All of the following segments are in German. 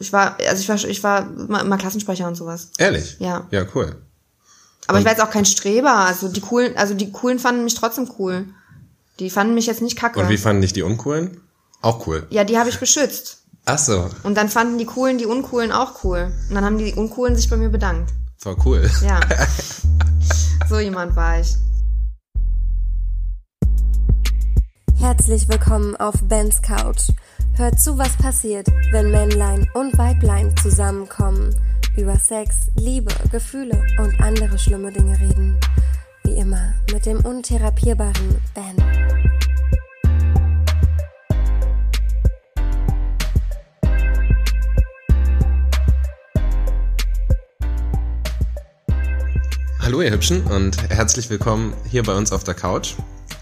Ich war, also ich war, ich war immer, immer Klassensprecher und sowas. Ehrlich? Ja. Ja, cool. Aber ich war jetzt auch kein Streber. Also die coolen, also die coolen fanden mich trotzdem cool. Die fanden mich jetzt nicht kacke. Und wie fanden dich die Uncoolen? Auch cool. ja, die habe ich beschützt. Ach so, Und dann fanden die coolen die uncoolen auch cool. Und dann haben die uncoolen sich bei mir bedankt. voll cool. Ja. so jemand war ich. Herzlich willkommen auf Bens Couch. Hört zu, was passiert, wenn Männlein und Weiblein zusammenkommen, über Sex, Liebe, Gefühle und andere schlimme Dinge reden. Wie immer mit dem untherapierbaren Ben. Hallo ihr Hübschen und herzlich willkommen hier bei uns auf der Couch.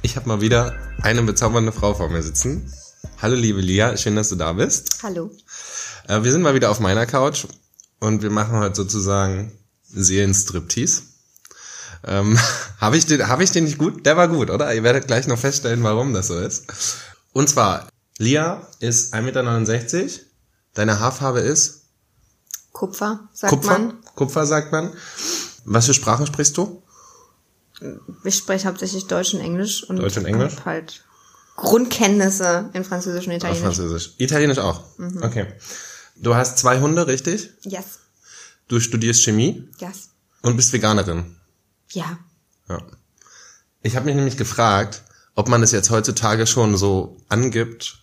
Ich habe mal wieder eine bezaubernde Frau vor mir sitzen. Hallo liebe Lia, schön, dass du da bist. Hallo. Äh, wir sind mal wieder auf meiner Couch und wir machen heute sozusagen Seelenstriptease. Ähm, habe ich, den, hab ich den nicht gut? Der war gut, oder? Ihr werdet gleich noch feststellen, warum das so ist. Und zwar, Lia ist 1,69 Meter, deine Haarfarbe ist Kupfer, sagt Kupfer. man. Kupfer sagt man. Was für Sprachen sprichst du? Ich spreche hauptsächlich Deutsch und Englisch. Und Deutsch und Englisch? hab halt Grundkenntnisse in Französisch und Auf Italienisch. Französisch. Italienisch auch. Okay. Du hast zwei Hunde, richtig? Yes. Du studierst Chemie Yes. und bist Veganerin. Ja. Ja. Ich habe mich nämlich gefragt, ob man das jetzt heutzutage schon so angibt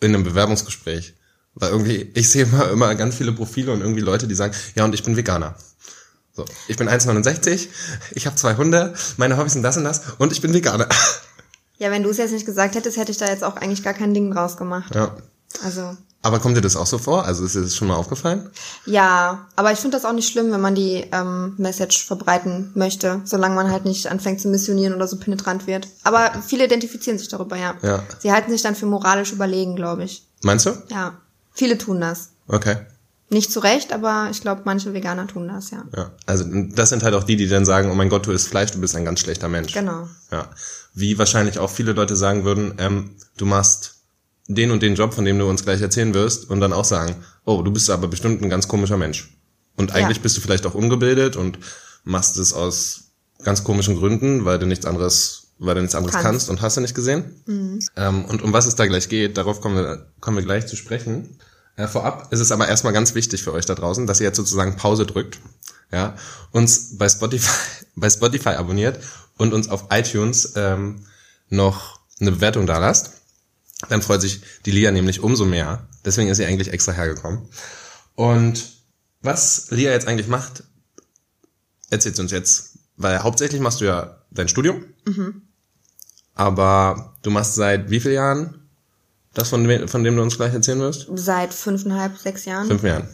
in einem Bewerbungsgespräch. Weil irgendwie, ich sehe immer, immer ganz viele Profile und irgendwie Leute, die sagen, ja, und ich bin Veganer. So, ich bin 1,69, ich habe zwei Hunde, meine Hobbys sind das und das und ich bin Veganer. Ja, wenn du es jetzt nicht gesagt hättest, hätte ich da jetzt auch eigentlich gar kein Ding draus gemacht. Ja. Also, Aber kommt dir das auch so vor? Also ist dir das schon mal aufgefallen? ja, aber ich finde das auch nicht schlimm, wenn man die ähm, Message verbreiten möchte, solange man halt nicht anfängt zu missionieren oder so penetrant wird. Aber viele identifizieren sich darüber, ja. Ja. Sie halten sich dann für moralisch überlegen, glaube ich. Meinst du? Ja. Viele tun das. Okay. Nicht zu Recht, aber ich glaube, manche Veganer tun das, ja. Ja. Also das sind halt auch die, die dann sagen, oh mein Gott, du isst Fleisch, du bist ein ganz schlechter Mensch. Genau. Ja. Wie wahrscheinlich auch viele Leute sagen würden, ähm, du machst den und den Job, von dem du uns gleich erzählen wirst, und dann auch sagen, oh, du bist aber bestimmt ein ganz komischer Mensch. Und eigentlich Ja. bist du vielleicht auch ungebildet und machst es aus ganz komischen Gründen, weil du nichts anderes, weil du nichts anderes Kannst. kannst, und hast du nicht gesehen. Ähm, und um was es da gleich geht, darauf kommen wir, kommen wir gleich zu sprechen. Äh, vorab ist es aber erstmal ganz wichtig für euch da draußen, dass ihr jetzt sozusagen Pause drückt, ja, uns bei Spotify, bei Spotify abonniert und uns auf iTunes ähm, noch eine Bewertung da lasst. Dann freut sich die Lia nämlich umso mehr. Deswegen ist sie eigentlich extra hergekommen. Und was Lia jetzt eigentlich macht, erzählt sie uns jetzt. Weil hauptsächlich machst du ja dein Studium. Aber du machst seit wie vielen Jahren das, von dem, von dem du uns gleich erzählen wirst? Seit fünfeinhalb, sechs Jahren. Fünf Jahren.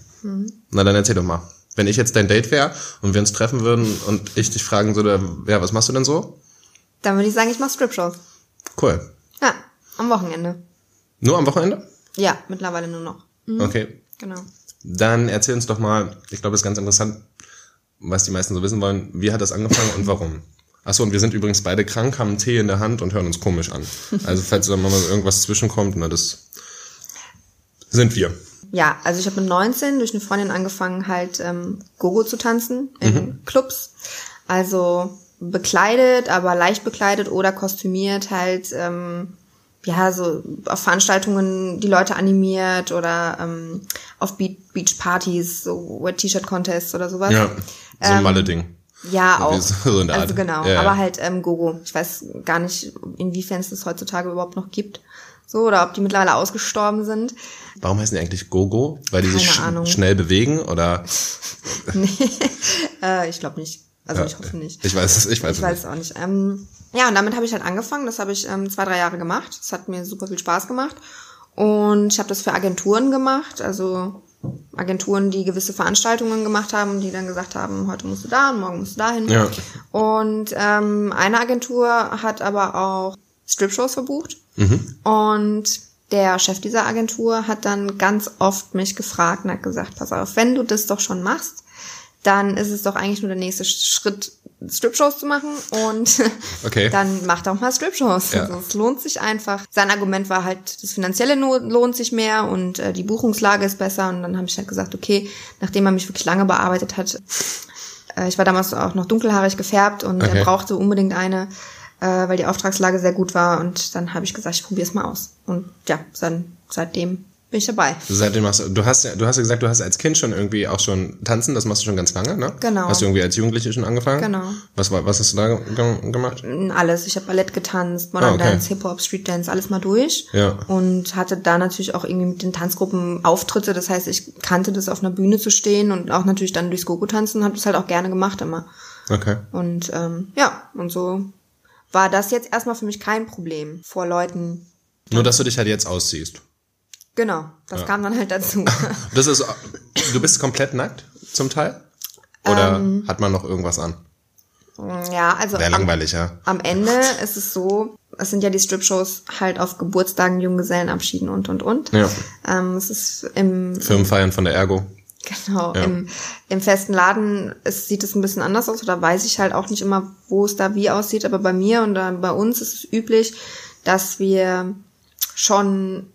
Na dann erzähl doch mal. Wenn ich jetzt dein Date wäre und wir uns treffen würden und ich dich fragen würde, ja, was machst du denn so? Dann würde ich sagen, ich mache Strip-Shows. Cool. Ja, am Wochenende. Nur am Wochenende? Ja, mittlerweile nur noch. Okay. Genau. Dann erzähl uns doch mal, ich glaube, es ist ganz interessant, was die meisten so wissen wollen, wie hat das angefangen und warum? Achso, und wir sind übrigens beide krank, haben einen Tee in der Hand und hören uns komisch an. Also falls da mal irgendwas zwischenkommt, na das sind wir. Ja, also ich habe mit 19 durch eine Freundin angefangen, halt ähm, Gogo zu tanzen in Clubs. Also bekleidet, aber leicht bekleidet oder kostümiert halt, ähm, ja, so auf Veranstaltungen die Leute animiert oder ähm, auf Be Beach-Partys, so Wet-T-Shirt-Contests oder sowas. Ja, so ein Malle-Ding. Ja, So auch. so also genau, Ja, ja. aber halt ähm, Gogo. Ich weiß gar nicht, inwiefern es das heutzutage überhaupt noch gibt. So, oder ob die mittlerweile ausgestorben sind. Warum heißen die eigentlich Gogo? Weil die sich Keine sch Ahnung. schnell bewegen oder? Äh, ich glaube nicht. Also Ja, ich hoffe nicht. Ich weiß es, ich weiß Ich es weiß nicht. es auch nicht. Ähm, ja, und damit habe ich halt angefangen. Das habe ich ähm, zwei, drei Jahre gemacht. Das hat mir super viel Spaß gemacht. Und ich habe das für Agenturen gemacht. Also Agenturen, die gewisse Veranstaltungen gemacht haben, die dann gesagt haben, heute musst du da und morgen musst du dahin. Ja. Und ähm, eine Agentur hat aber auch Strip-Shows verbucht. Mhm. Und der Chef dieser Agentur hat dann ganz oft mich gefragt und hat gesagt, pass auf, wenn du das doch schon machst, dann ist es doch eigentlich nur der nächste Schritt, Strip-Shows zu machen und Okay. dann macht auch mal Strip-Shows. Ja. Also es lohnt sich einfach. Sein Argument war halt, das Finanzielle lohnt sich mehr und äh, die Buchungslage ist besser. Und dann habe ich halt gesagt, okay, nachdem er mich wirklich lange bearbeitet hat, äh, ich war damals auch noch dunkelhaarig gefärbt und Okay. er brauchte unbedingt eine, äh, weil die Auftragslage sehr gut war. Und dann habe ich gesagt, ich probiere es mal aus. Und ja, dann, seitdem bin ich dabei. Seitdem machst du, du hast ja, du hast ja gesagt, du hast als Kind schon irgendwie auch schon tanzen, das machst du schon ganz lange, ne? Genau. Hast du irgendwie als Jugendliche schon angefangen? Genau. Was war, was hast du da ge gemacht? alles. Ich habe Ballett getanzt, Modern Ah, okay. Dance, Hip-Hop, Street Dance, alles mal durch. Ja. Und hatte da natürlich auch irgendwie mit den Tanzgruppen Auftritte. Das heißt, ich kannte das auf einer Bühne zu stehen und auch natürlich dann durchs Gogo tanzen, habe das halt auch gerne gemacht immer. Okay. Und ähm, ja, und so war das jetzt erstmal für mich kein Problem vor Leuten. Nur, dass du dich halt jetzt ausziehst. Genau, das kam dann halt dazu. Das ist, du bist komplett nackt zum Teil? Oder Ähm. hat man noch irgendwas an? ja, also Wäre am, langweilig, ja. am Ende ist es so, es sind ja die Strip-Shows halt auf Geburtstagen, Junggesellenabschieden und und und. Ja. Ähm, es ist im Firmenfeiern von der Ergo. Genau, Ja. im, im festen Laden es sieht es ein bisschen anders aus oder weiß ich halt auch nicht immer, wo es da wie aussieht, aber bei mir und äh, bei uns ist es üblich, dass wir schon,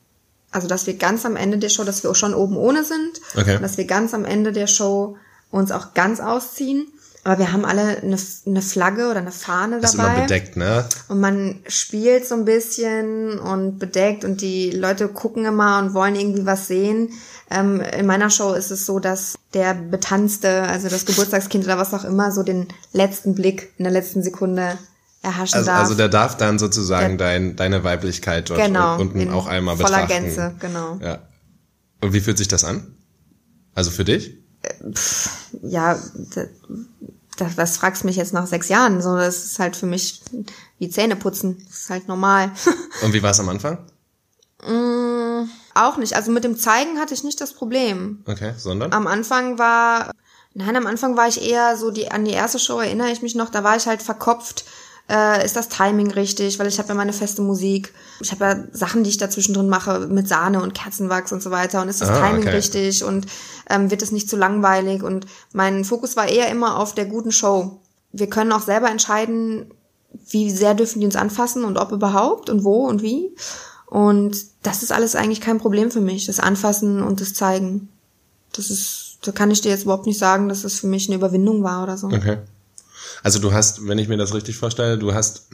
also dass wir ganz am Ende der Show, dass wir auch schon oben ohne sind, Okay. dass wir ganz am Ende der Show uns auch ganz ausziehen, aber wir haben alle eine, eine Flagge oder eine Fahne Ist dabei. immer bedeckt, ne? Und man spielt so ein bisschen und bedeckt und die Leute gucken immer und wollen irgendwie was sehen. Ähm, in meiner Show ist es so, dass der Betanzte, also das Geburtstagskind oder was auch immer, so den letzten Blick in der letzten Sekunde erhaschen Also, darf. also der darf dann sozusagen Der- dein, deine Weiblichkeit dort genau, unten auch einmal voller betrachten. Gänze, genau. Ja. Und wie fühlt sich das an? Also für dich? Ja, das, das fragst du mich jetzt nach sechs Jahren. So, das ist halt für mich wie Zähne putzen. Das ist halt normal. Und wie war es am Anfang? auch nicht. Also mit dem Zeigen hatte ich nicht das Problem. Okay, sondern? Am Anfang war, nein, am Anfang war ich eher so, die, an die erste Show erinnere ich mich noch, da war ich halt verkopft, äh, ist das Timing richtig, weil ich habe ja meine feste Musik. Ich habe ja Sachen, die ich dazwischen drin mache, mit Sahne und Kerzenwachs und so weiter. Und ist das Ah, Timing okay. richtig und ähm, wird es nicht zu langweilig? Und mein Fokus war eher immer auf der guten Show. Wir können auch selber entscheiden, wie sehr dürfen die uns anfassen und ob überhaupt und wo und wie. Und das ist alles eigentlich kein Problem für mich, das Anfassen und das Zeigen. Das ist, da kann ich dir jetzt überhaupt nicht sagen, dass das für mich eine Überwindung war oder so. Okay. Also du hast, wenn ich mir das richtig vorstelle, du hast,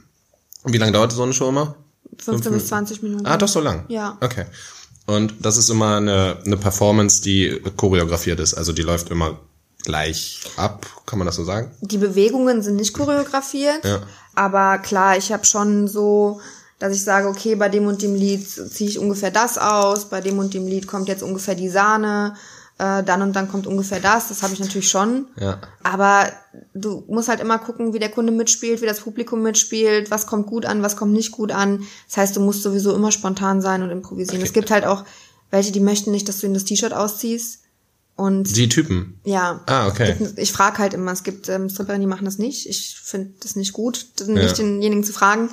wie lange dauert so eine Show immer? 15 bis 20 Minuten. Ah, doch so lang? Ja. Okay. Und das ist immer eine, eine Performance, die choreografiert ist. Also die läuft immer gleich ab, kann man das so sagen? Die Bewegungen sind nicht choreografiert, Ja. aber klar, ich habe schon so, dass ich sage, okay, bei dem und dem Lied ziehe ich ungefähr das aus, bei dem und dem Lied kommt jetzt ungefähr die Sahne, äh, dann und dann kommt ungefähr das, das habe ich natürlich schon. Ja. Aber du musst halt immer gucken, wie der Kunde mitspielt, wie das Publikum mitspielt, was kommt gut an, was kommt nicht gut an. Das heißt, du musst sowieso immer spontan sein und improvisieren. Okay. Es gibt halt auch welche, die möchten nicht, dass du ihnen das T-Shirt ausziehst. Und Die Typen. ja. Ah, okay. Gibt- Ich frage halt immer, es gibt ähm, Stripperinnen, die machen das nicht. Ich finde das nicht gut, nicht Ja. denjenigen zu fragen.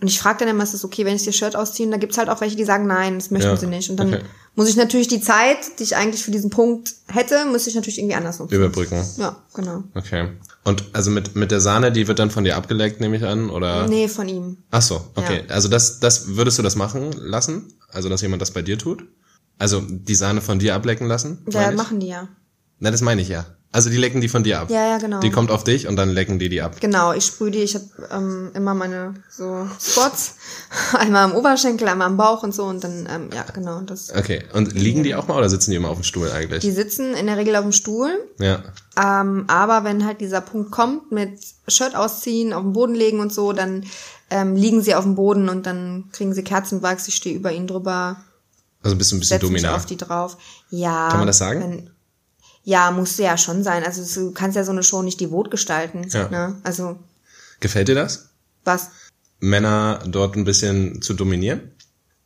Und ich frage dann immer, ist das okay, wenn ich das Shirt ausziehe? Und da gibt's halt auch welche, die sagen, nein, das möchten Ja. sie nicht. Und dann Okay. Muss ich natürlich die Zeit, die ich eigentlich für diesen Punkt hätte, müsste ich natürlich irgendwie anders nutzen. Überbrücken. Ja, genau. Okay. Und also mit, mit der Sahne, die wird dann von dir abgeleckt, nehme ich an, oder? Nee, von ihm. Ach so, okay. Also das, das würdest du das machen lassen? Also dass jemand das bei dir tut? Also die Sahne von dir ablecken lassen? Ja, machen die ja. Nein, das meine ich ja. Also die lecken die von dir ab. Ja, ja, genau. Die kommt auf dich und dann lecken die die ab. Genau, ich sprühe die, ich habe ähm, immer meine so Spots, einmal am Oberschenkel, einmal am Bauch und so und dann, ähm, ja, genau, das. Okay. Und liegen die auch mal oder sitzen die immer auf dem Stuhl eigentlich? Die sitzen in der Regel auf dem Stuhl, ja. ähm, aber wenn halt dieser Punkt kommt mit Shirt ausziehen, auf den Boden legen und so, dann ähm, liegen sie auf dem Boden und dann kriegen sie Kerzenwachs, ich stehe über ihnen drüber, Also bist du ein bisschen dominant. auf die drauf. Ja. Kann man das sagen? Wenn, ja, musste ja schon sein. Also du kannst ja so eine Show nicht devot gestalten. Ja. Ne? Also Gefällt dir das? was? Männer dort ein bisschen zu dominieren?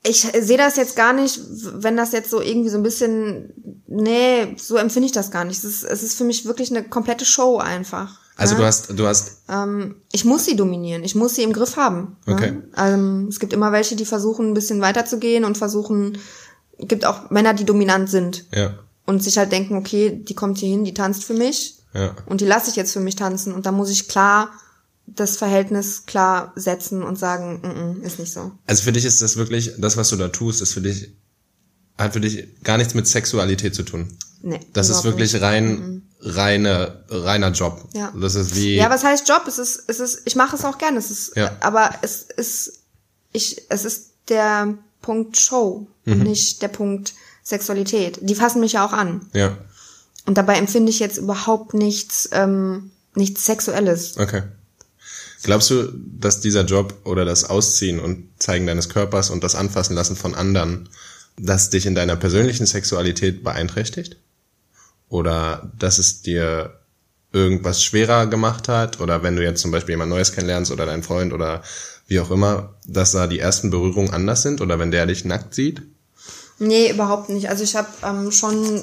Ich sehe das jetzt gar nicht, wenn das jetzt so irgendwie so ein bisschen, nee, so empfinde ich das gar nicht. Es ist, es ist für mich wirklich eine komplette Show einfach. Also ne? du hast, du hast, ähm, ich muss sie dominieren, ich muss sie im Griff haben. Okay. Ne? Ähm, es gibt immer welche, die versuchen ein bisschen weiterzugehen und versuchen, gibt auch Männer, die dominant sind ja. Und sich halt denken, okay, die kommt hier hin, die tanzt für mich Ja. Und die lasse ich jetzt für mich tanzen. Und da muss ich klar das Verhältnis klar setzen und sagen, mm -mm, ist nicht so. Also für dich ist das wirklich, das, was du da tust, ist für dich, hat für dich gar nichts mit Sexualität zu tun. Nee. Das ist wirklich nicht. rein, reine, reiner Job. Ja. Das ist wie, Ja, was heißt Job? Es ist, es ist, ich mache es auch gerne. Es ist, Ja. aber es ist, ich, es ist der Punkt Show Mhm. und nicht der Punkt Sexualität. Die fassen mich ja auch an. ja, Und dabei empfinde ich jetzt überhaupt nichts, ähm, nichts Sexuelles. okay. Glaubst du, dass dieser Job oder das Ausziehen und Zeigen deines Körpers und das Anfassen lassen von anderen, das dich in deiner persönlichen Sexualität beeinträchtigt? Oder dass es dir irgendwas schwerer gemacht hat? Oder wenn du jetzt zum Beispiel jemand Neues kennenlernst oder deinen Freund oder wie auch immer, dass da die ersten Berührungen anders sind? Oder wenn der dich nackt sieht? Nee, überhaupt nicht. Also ich habe ähm, schon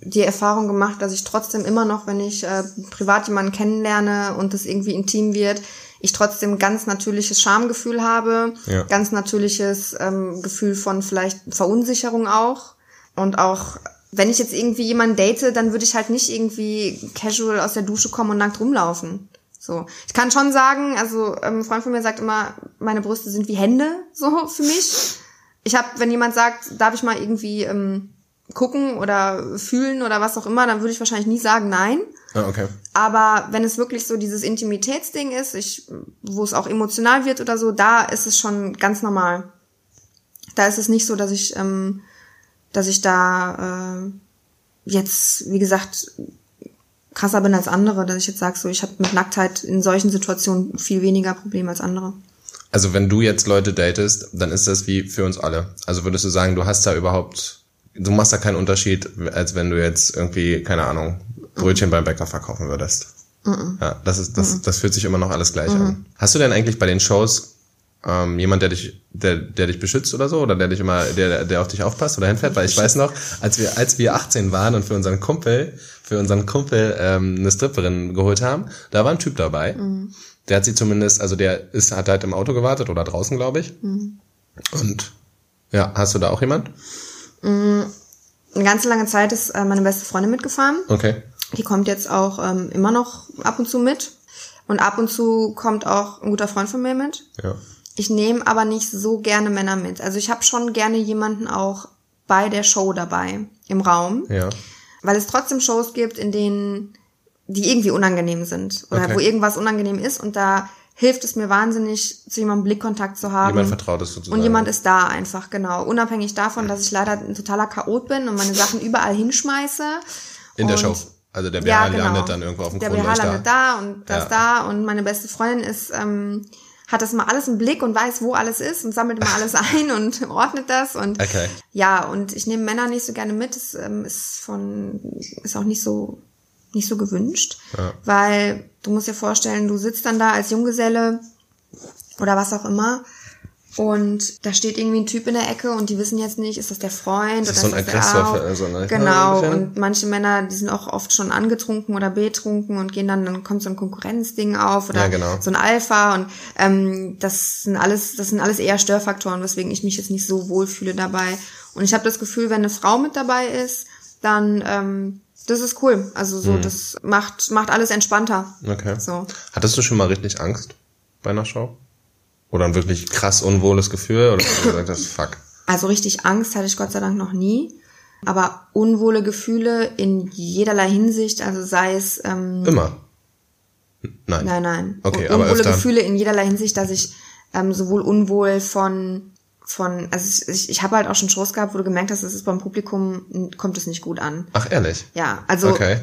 die Erfahrung gemacht, dass ich trotzdem immer noch, wenn ich äh, privat jemanden kennenlerne und das irgendwie intim wird, ich trotzdem ganz natürliches Schamgefühl habe, Ja. ganz natürliches ähm, Gefühl von vielleicht Verunsicherung auch und auch wenn ich jetzt irgendwie jemanden date, dann würde ich halt nicht irgendwie casual aus der Dusche kommen und nackt rumlaufen. So, ich kann schon sagen, also ähm, ein Freund von mir sagt immer, meine Brüste sind wie Hände so für mich. Ich habe, wenn jemand sagt, darf ich mal irgendwie ähm, gucken oder fühlen oder was auch immer, dann würde ich wahrscheinlich nie sagen nein. Ah, okay. Aber wenn es wirklich so dieses Intimitätsding ist, ich, wo es auch emotional wird oder so, da ist es schon ganz normal. Da ist es nicht so, dass ich, ähm, dass ich da äh, jetzt, wie gesagt, krasser bin als andere, dass ich jetzt sage, so ich habe mit Nacktheit in solchen Situationen viel weniger Probleme als andere. Also wenn du jetzt Leute datest, dann ist das wie für uns alle. Also würdest du sagen, du hast da überhaupt, du machst da keinen Unterschied, als wenn du jetzt irgendwie, keine Ahnung, Brötchen beim Bäcker verkaufen würdest. Ja, das ist, das, das fühlt sich immer noch alles gleich an. Hast du denn eigentlich bei den Shows ähm, jemand, der dich, der, der dich beschützt oder so, oder der dich immer, der, der auf dich aufpasst oder hinfährt? Weil ich weiß noch, als wir, als wir 18 waren und für unseren Kumpel, für unseren Kumpel ähm, eine Stripperin geholt haben, da war ein Typ dabei. Der hat sie zumindest, also der ist, hat halt im Auto gewartet oder draußen, glaube ich. Und ja, hast du da auch jemand? Eine ganz lange Zeit ist äh, meine beste Freundin mitgefahren. Okay. Die kommt jetzt auch ähm, immer noch ab und zu mit. Und ab und zu kommt auch ein guter Freund von mir mit. Ja. Ich nehme aber nicht so gerne Männer mit. Also ich habe schon gerne jemanden auch bei der Show dabei, im Raum. Ja. Weil es trotzdem Shows gibt, in denen die irgendwie unangenehm sind. Oder Okay. wo irgendwas unangenehm ist. Und da hilft es mir wahnsinnig, zu jemandem Blickkontakt zu haben. Jemand Vertrautes sozusagen. Und jemand ist da einfach, genau. Unabhängig davon, dass ich leider ein totaler Chaot bin und meine Sachen überall hinschmeiße. In der Show. Also der BH ja, genau. landet dann irgendwo auf dem Der. BH landet da und das Ja. da und meine beste Freundin ist, ähm, hat das mal alles im Blick und weiß, wo alles ist und sammelt immer alles ein und ordnet das und Okay. ja, und ich nehme Männer nicht so gerne mit. Das ähm, ist von, ist auch nicht so, nicht so gewünscht. Ja. Weil du musst dir vorstellen, du sitzt dann da als Junggeselle oder was auch immer. Und da steht irgendwie ein Typ in der Ecke und die wissen jetzt nicht, ist das der Freund Das ist oder so ein ist das Aggressor der für- Au- so eine- Genau. bisschen. Und manche Männer, die sind auch oft schon angetrunken oder betrunken und gehen dann, dann kommt so ein Konkurrenzding auf oder Ja, genau. so ein Alpha und ähm, das sind alles, das sind alles eher Störfaktoren, weswegen ich mich jetzt nicht so wohl fühle dabei. Und ich habe das Gefühl, wenn eine Frau mit dabei ist, dann ähm, das ist cool. Also so, das macht macht alles entspannter. Okay. So. Hattest du schon mal richtig Angst bei einer Show? Oder ein wirklich krass unwohles Gefühl? Oder hast du gesagt hast, fuck. Also richtig Angst hatte ich Gott sei Dank noch nie. Aber unwohle Gefühle in jederlei Hinsicht, also sei es ähm, Immer? Nein. Nein, nein. Okay, Un- aber unwohle öfter. Gefühle in jederlei Hinsicht, dass ich ähm, sowohl unwohl von von also ich, ich habe halt auch schon Shows gehabt, wo du gemerkt hast, es ist beim Publikum kommt es nicht gut an. Ach, ehrlich? Ja, also Okay.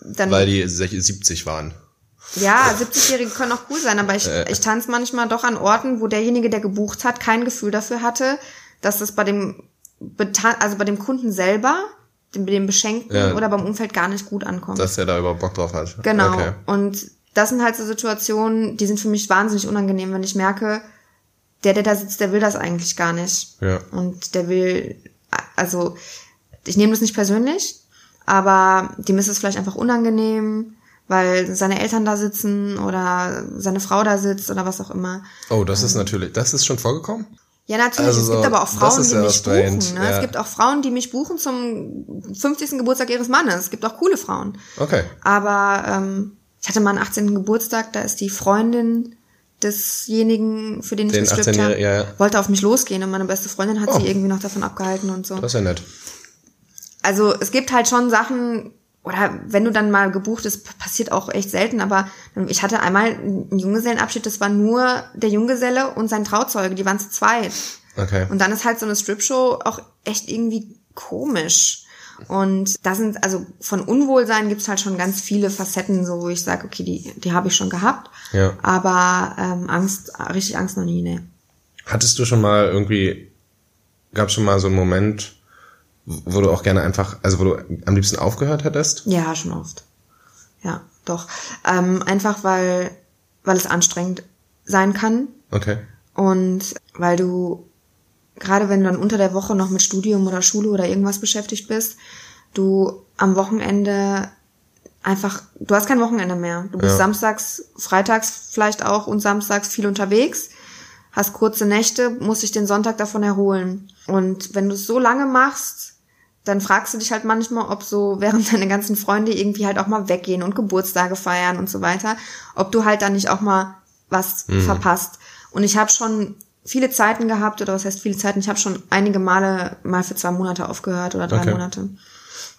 dann Weil die 70 waren. ja, 70-Jährige können auch cool sein, aber ich, Äh. ich tanze manchmal doch an Orten, wo derjenige, der gebucht hat, kein Gefühl dafür hatte, dass das bei dem also bei dem Kunden selber, dem, dem Beschenkten Ja. oder beim Umfeld gar nicht gut ankommt. Dass der da überhaupt Bock drauf hat. Genau. Okay. Und das sind halt so Situationen, die sind für mich wahnsinnig unangenehm, wenn ich merke, der, der da sitzt, der will das eigentlich gar nicht. Ja. Und der will, also ich nehme das nicht persönlich, aber dem ist es vielleicht einfach unangenehm, weil seine Eltern da sitzen oder seine Frau da sitzt oder was auch immer. Oh, das ist natürlich, das ist schon vorgekommen? Ja, natürlich. Also es so, gibt aber auch Frauen, die ja mich strange, buchen. Ne? ja. Es gibt auch Frauen, die mich buchen zum 50. Geburtstag ihres Mannes. Es gibt auch coole Frauen. Okay. Aber ähm, ich hatte mal einen 18. Geburtstag, da ist die Freundin desjenigen, für den ich Den gestrippt 18-Jährigen, habe, ja, ja. wollte auf mich losgehen und meine beste Freundin hat Oh. sie irgendwie noch davon abgehalten und so. Das ist ja nett. Also es gibt halt schon Sachen, oder wenn du dann mal gebucht ist, passiert auch echt selten, aber ich hatte einmal einen Junggesellenabschied, das war nur der Junggeselle und sein Trauzeuge, die waren zu zweit. Okay. Und dann ist halt so eine Strip-Show auch echt irgendwie komisch. Und da sind, also von Unwohlsein gibt's halt schon ganz viele Facetten, so wo ich sage, okay, die, die habe ich schon gehabt. Ja. Aber ähm, Angst, richtig Angst noch nie, ne. Hattest du schon mal irgendwie, gab schon mal so einen Moment, wo du auch gerne einfach, also wo du am liebsten aufgehört hättest? Ja, schon oft. Ja, doch. Ähm, einfach weil, weil es anstrengend sein kann Okay. und weil du, gerade wenn du dann unter der Woche noch mit Studium oder Schule oder irgendwas beschäftigt bist, du am Wochenende einfach, du hast kein Wochenende mehr. Du bist Ja. samstags, freitags vielleicht auch und samstags viel unterwegs, hast kurze Nächte, musst dich den Sonntag davon erholen. Und wenn du es so lange machst, dann fragst du dich halt manchmal, ob so, während deine ganzen Freunde irgendwie halt auch mal weggehen und Geburtstage feiern und so weiter, ob du halt dann nicht auch mal was verpasst. Und ich habe schon viele Zeiten gehabt, oder was heißt viele Zeiten, ich habe schon einige Male mal für zwei Monate aufgehört oder drei Okay. Monate.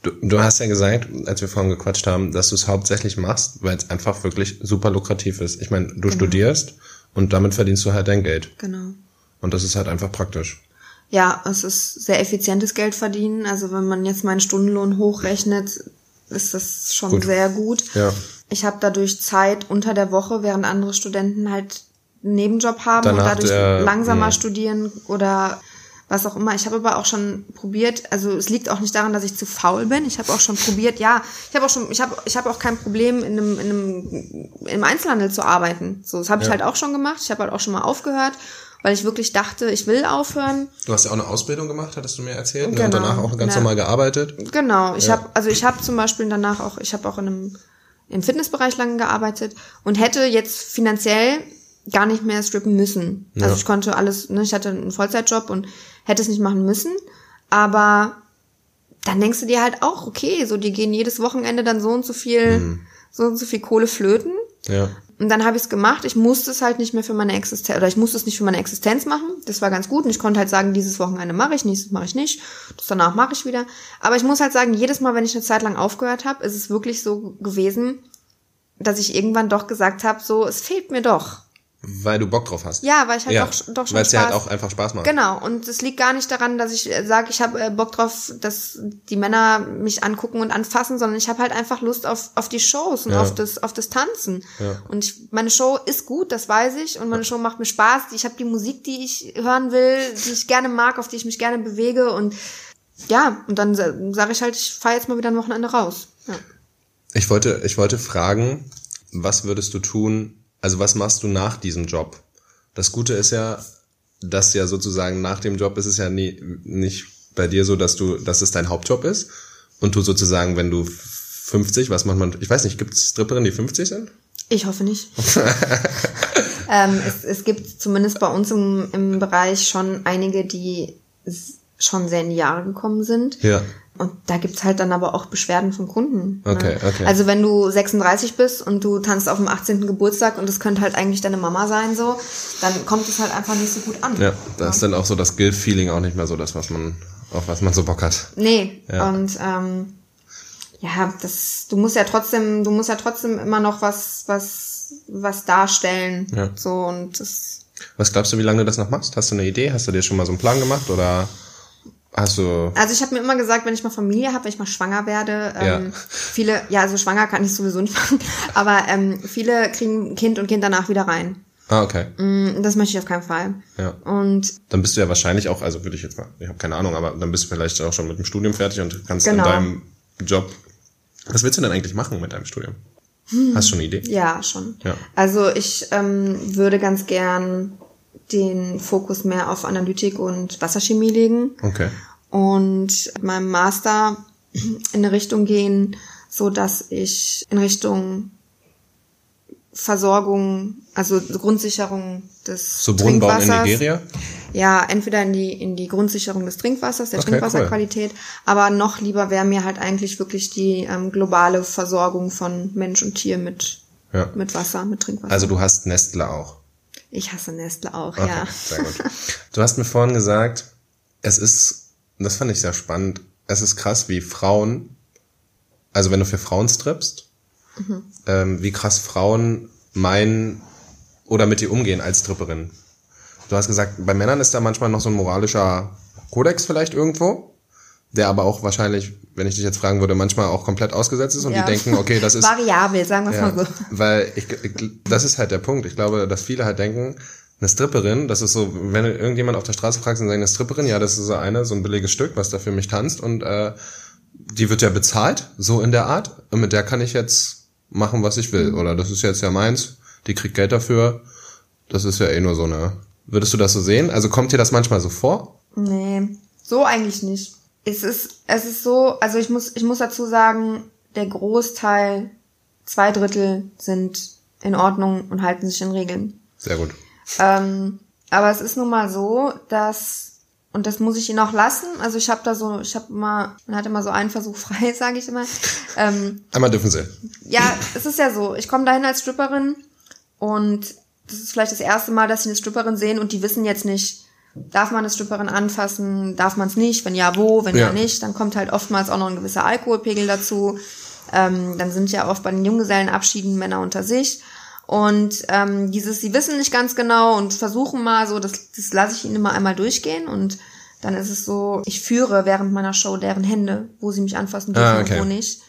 Du, du hast ja gesagt, als wir vorhin gequatscht haben, dass du es hauptsächlich machst, weil es einfach wirklich super lukrativ ist. Ich meine, du studierst und damit verdienst du halt dein Geld. Genau. Und das ist halt einfach praktisch. Ja, es ist sehr effizientes Geld verdienen. Also wenn man jetzt meinen Stundenlohn hochrechnet, ist das schon Gut. sehr gut. Ja. Ich habe dadurch Zeit unter der Woche, während andere Studenten halt einen Nebenjob haben Danach und dadurch der- langsamer mh. studieren oder was auch immer. Ich habe aber auch schon probiert, also es liegt auch nicht daran, dass ich zu faul bin. Ich habe auch schon probiert, ja, ich habe auch schon, ich habe ich habe auch kein Problem in einem, in einem im Einzelhandel zu arbeiten. So, das habe ich Ja. halt auch schon gemacht. Ich habe halt auch schon mal aufgehört, weil ich wirklich dachte, ich will aufhören. Du hast ja auch eine Ausbildung gemacht, hattest du mir erzählt, ne? Genau. und danach auch ganz Ja. normal gearbeitet. Genau, ich Ja. habe also ich habe zum Beispiel danach auch, ich habe auch in einem im Fitnessbereich lange gearbeitet und hätte jetzt finanziell gar nicht mehr strippen müssen. Ja. Also ich konnte alles, ne, ich hatte einen Vollzeitjob und hätte es nicht machen müssen, aber dann denkst du dir halt auch, okay, so die gehen jedes Wochenende dann so und so viel, Mhm. so und so viel Kohle flöten. Ja. Und dann habe ich es gemacht. Ich musste es halt nicht mehr für meine Existenz, oder ich musste es nicht für meine Existenz machen. Das war ganz gut. Und ich konnte halt sagen, dieses Wochenende mache ich, nächstes mache ich nicht. Das danach mache ich wieder. Aber ich muss halt sagen, jedes Mal, wenn ich eine Zeit lang aufgehört habe, ist es wirklich so gewesen, dass ich irgendwann doch gesagt habe, so, es fehlt mir doch. Weil du Bock drauf hast. Ja, weil ich halt ja. doch, doch schon Weil es dir halt auch einfach Spaß macht. Genau, und es liegt gar nicht daran, dass ich sage, ich habe äh, Bock drauf, dass die Männer mich angucken und anfassen, sondern ich habe halt einfach Lust auf, auf die Shows und Ja. auf, das, auf das Tanzen. Ja. Und ich, meine Show ist gut, das weiß ich, und meine Show macht mir Spaß. Ich habe die Musik, die ich hören will, die ich gerne mag, auf die ich mich gerne bewege und ja, und dann sage ich halt, ich fahre jetzt mal wieder ein Wochenende raus. Ja. Ich wollte, ich wollte fragen, was würdest du tun, also was machst du nach diesem Job? Das Gute ist ja, dass ja sozusagen nach dem Job ist es ja nie, nicht bei dir so, dass du, dass es dein Hauptjob ist und du sozusagen, wenn du 50, was macht man, ich weiß nicht, gibt es Stripperinnen, die 50 sind? Ich hoffe nicht. ähm, es, es gibt zumindest bei uns im, im Bereich schon einige, die schon sehr in die Jahre gekommen sind. Ja. Und da gibt's halt dann aber auch Beschwerden von Kunden. Okay, ne? okay. Also wenn du 36 bist und du tanzt auf dem 18. Geburtstag und das könnte halt eigentlich deine Mama sein, so, dann kommt es halt einfach nicht so gut an. Ja, da ist dann auch so das Guild-Feeling auch nicht mehr so das, was man, auf was man so Bock hat. Nee, Ja. und ähm, ja, das, du musst ja trotzdem, du musst ja trotzdem immer noch was, was, was darstellen. Ja. So und das Was glaubst du, wie lange du das noch machst? Hast du eine Idee? Hast du dir schon mal so einen Plan gemacht oder du, Also ich habe mir immer gesagt, wenn ich mal Familie habe, wenn ich mal schwanger werde, ähm, Ja. viele, ja, also schwanger kann ich sowieso nicht machen, aber ähm, viele kriegen Kind und Kind danach wieder rein. ah, okay, Mm, Das möchte ich auf keinen Fall. ja. Und Dann bist du ja wahrscheinlich auch, also würde ich jetzt mal, ich habe keine Ahnung, aber dann bist du vielleicht auch schon mit dem Studium fertig und kannst Genau. in deinem Job. Was willst du denn eigentlich machen mit deinem Studium? Hast du schon eine Idee? ja, schon. Ja. Also ich ähm, würde ganz gern den Fokus mehr auf Analytik und Wasserchemie legen Okay. und mit meinem Master in eine Richtung gehen, so dass ich in Richtung Versorgung, also Grundsicherung des So Brunnenbauen in Trinkwassers. Nigeria? Ja, entweder in die, in die Grundsicherung des Trinkwassers, der Okay, Trinkwasserqualität, aber noch lieber wäre mir halt eigentlich wirklich die ähm, globale Versorgung von Mensch und Tier mit, Ja. mit Wasser, mit Trinkwasser. Also du hast Nestle auch. Ich hasse Nestle auch, Okay, ja. sehr gut. Du hast mir vorhin gesagt, es ist, das fand ich sehr spannend, es ist krass, wie Frauen, also wenn du für Frauen strippst, Mhm. ähm, wie krass Frauen meinen oder mit dir umgehen als Stripperin. Du hast gesagt, bei Männern ist da manchmal noch so ein moralischer Kodex vielleicht irgendwo, der aber auch wahrscheinlich, wenn ich dich jetzt fragen würde, manchmal auch komplett ausgesetzt ist und Ja. die denken, okay, das ist Variabel, sagen wir es ja, mal so. weil ich, ich, das ist halt der Punkt. Ich glaube, dass viele halt denken, eine Stripperin, das ist so, wenn du irgendjemand auf der Straße fragst und sagt, eine Stripperin, ja, das ist so eine, so ein billiges Stück, was da für mich tanzt und äh, die wird ja bezahlt, so in der Art, und mit der kann ich jetzt machen, was ich will. Oder das ist jetzt ja meins, die kriegt Geld dafür. Das ist ja eh nur so eine. Würdest du das so sehen? Also kommt dir das manchmal so vor? Nee, so eigentlich nicht. Es ist, es ist so, also ich muss, ich muss dazu sagen, der Großteil, zwei Drittel sind in Ordnung und halten sich in Regeln. Sehr gut. Ähm, aber es ist nun mal so, dass und das muss ich ihnen auch lassen. Also ich habe da so, ich habe immer, man hat immer so einen Versuch frei, sage ich immer. Ähm, Einmal dürfen sie. ja, es ist ja so. Ich komme dahin als Stripperin und das ist vielleicht das erste Mal, dass sie eine Stripperin sehen und die wissen jetzt nicht, darf man eine Stripperin anfassen, darf man es nicht, wenn ja, wo, wenn ja. Ja. nicht. Dann kommt halt oftmals auch noch ein gewisser Alkoholpegel dazu. Ähm, dann sind ja oft bei den Junggesellenabschieden Männer unter sich. Und ähm, dieses, sie wissen nicht ganz genau und versuchen mal so, das, das lasse ich ihnen immer einmal durchgehen und dann ist es so, ich führe während meiner Show deren Hände, wo sie mich anfassen dürfen Ah, okay. und wo nicht.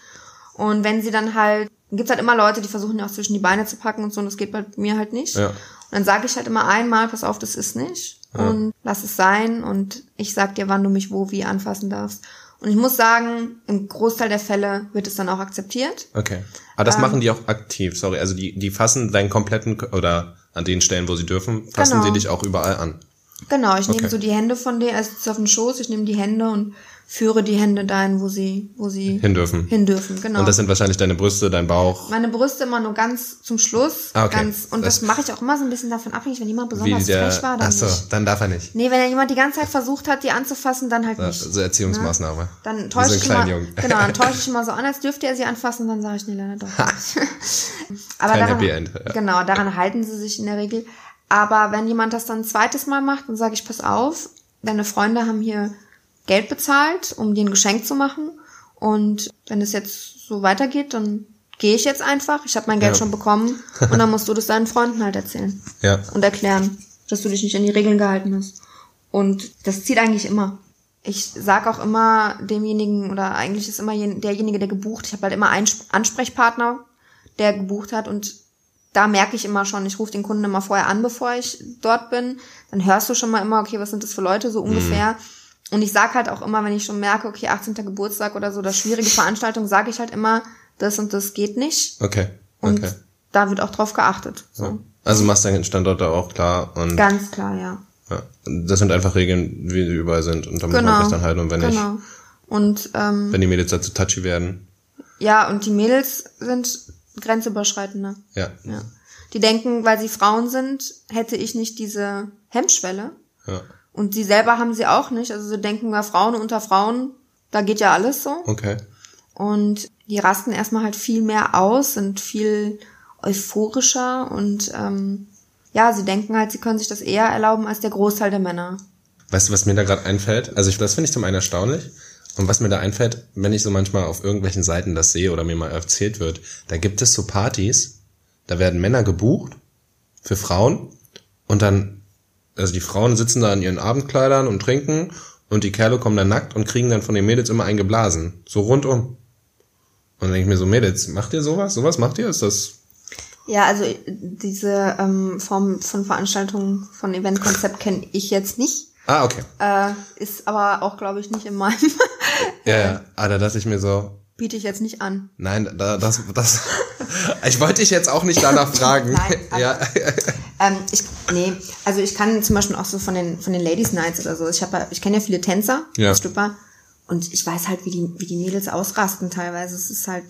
Und wenn sie dann halt, gibt's halt immer Leute, die versuchen ja auch zwischen die Beine zu packen und so, und das geht bei mir halt nicht. Ja. Und dann sage ich halt immer einmal, pass auf, das ist nicht. Und lass es sein und ich sag dir, wann du mich wo wie anfassen darfst. Und ich muss sagen, im Großteil der Fälle wird es dann auch akzeptiert. Okay. Aber das Ähm, machen die auch aktiv, sorry. Also die, die fassen deinen kompletten, oder an den Stellen, wo sie dürfen, fassen Genau. sie dich auch überall an. Genau, ich nehme Okay. so die Hände von der, also es ist auf den Schoß, ich nehme die Hände und führe die Hände dahin, wo sie, wo sie Hin dürfen. hin dürfen. Genau. Und das sind wahrscheinlich deine Brüste, dein Bauch. Meine Brüste immer nur ganz zum Schluss. Ah, okay. Ganz, und das, Das- mache ich auch immer so ein bisschen davon abhängig, wenn jemand besonders der, frech war, dann achso, nicht. dann darf er nicht. Nee, wenn ja jemand die ganze Zeit versucht hat, die anzufassen, dann halt Ja, nicht. so Erziehungsmaßnahme. Dann Wie täusche so ich immer, kleiner Junge. genau, dann täusche ich immer so an, als dürfte er sie anfassen, und dann sage ich, nee, leider doch nicht. Aber Kein daran, Happy End, ja. Genau, daran halten sie sich in der Regel. Aber wenn jemand das dann ein zweites Mal macht, dann sage ich, pass auf, deine Freunde haben hier Geld bezahlt, um dir ein Geschenk zu machen. Und wenn es jetzt so weitergeht, dann gehe ich jetzt einfach. Ich habe mein Geld Ja. schon bekommen und dann musst du das deinen Freunden halt erzählen Ja. und erklären, dass du dich nicht an die Regeln gehalten hast. Und das zieht eigentlich immer. Ich sag auch immer demjenigen, oder eigentlich ist immer jen- derjenige, der gebucht, ich habe halt immer einen Sp- Ansprechpartner, der gebucht hat und da merke ich immer schon, ich rufe den Kunden immer vorher an, bevor ich dort bin. Dann hörst du schon mal immer, okay, was sind das für Leute, so ungefähr. Und ich sag halt auch immer, wenn ich schon merke, okay, 18. Geburtstag oder so, oder schwierige Veranstaltung, sage ich halt immer, das und das geht nicht. Okay. Und Okay. da wird auch drauf geachtet. So. Also machst deinen Standort da auch klar und Ganz klar, ja. ja. das sind einfach Regeln, wie sie überall sind und damit Genau. man sich dann halten und wenn nicht, genau. Und ähm, wenn die Mädels dazu touchy werden, ja, und die Mädels sind grenzüberschreitender. ja. Ja. Die denken, weil sie Frauen sind, hätte ich nicht diese Hemmschwelle. ja. Und sie selber haben sie auch nicht. Also sie denken, ja, Frauen unter Frauen, da geht ja alles so. Okay. Und die rasten erstmal halt viel mehr aus, sind viel euphorischer und ähm, ja, sie denken halt, sie können sich das eher erlauben als der Großteil der Männer. Weißt du, was mir da gerade einfällt? Also ich, das finde ich zum einen erstaunlich. Und was mir da einfällt, wenn ich so manchmal auf irgendwelchen Seiten das sehe oder mir mal erzählt wird, da gibt es so Partys, da werden Männer gebucht für Frauen und dann, also die Frauen sitzen da in ihren Abendkleidern und trinken und die Kerle kommen dann nackt und kriegen dann von den Mädels immer eingeblasen. So rundum. Und dann denke ich mir so, Mädels, macht ihr sowas? Sowas macht ihr? Ist das... Ja, also äh, diese ähm, Form von Veranstaltungen, von Eventkonzept kenne ich jetzt nicht. Ah, okay. Äh, ist aber auch, glaube ich, nicht in meinem. Ja, ja. Ah, da dachte ich mir so, Biete ich jetzt nicht an. Nein, da, das, das, ich wollte dich jetzt auch nicht danach fragen. Nein, aber- ja. Ähm, ich, nee, also ich kann zum Beispiel auch so von den, von den Ladies Nights oder so. Ich habe, ich kenne ja viele Tänzer, Ja. Stripper, und ich weiß halt, wie die, wie die Mädels ausrasten teilweise. Es ist halt,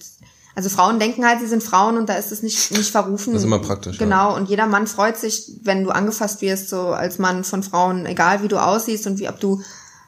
also Frauen denken halt, sie sind Frauen und da ist es nicht, nicht verrufen. Das ist immer praktisch. Genau. Ja. Und jeder Mann freut sich, wenn du angefasst wirst, so als Mann von Frauen, egal wie du aussiehst und wie, ob du,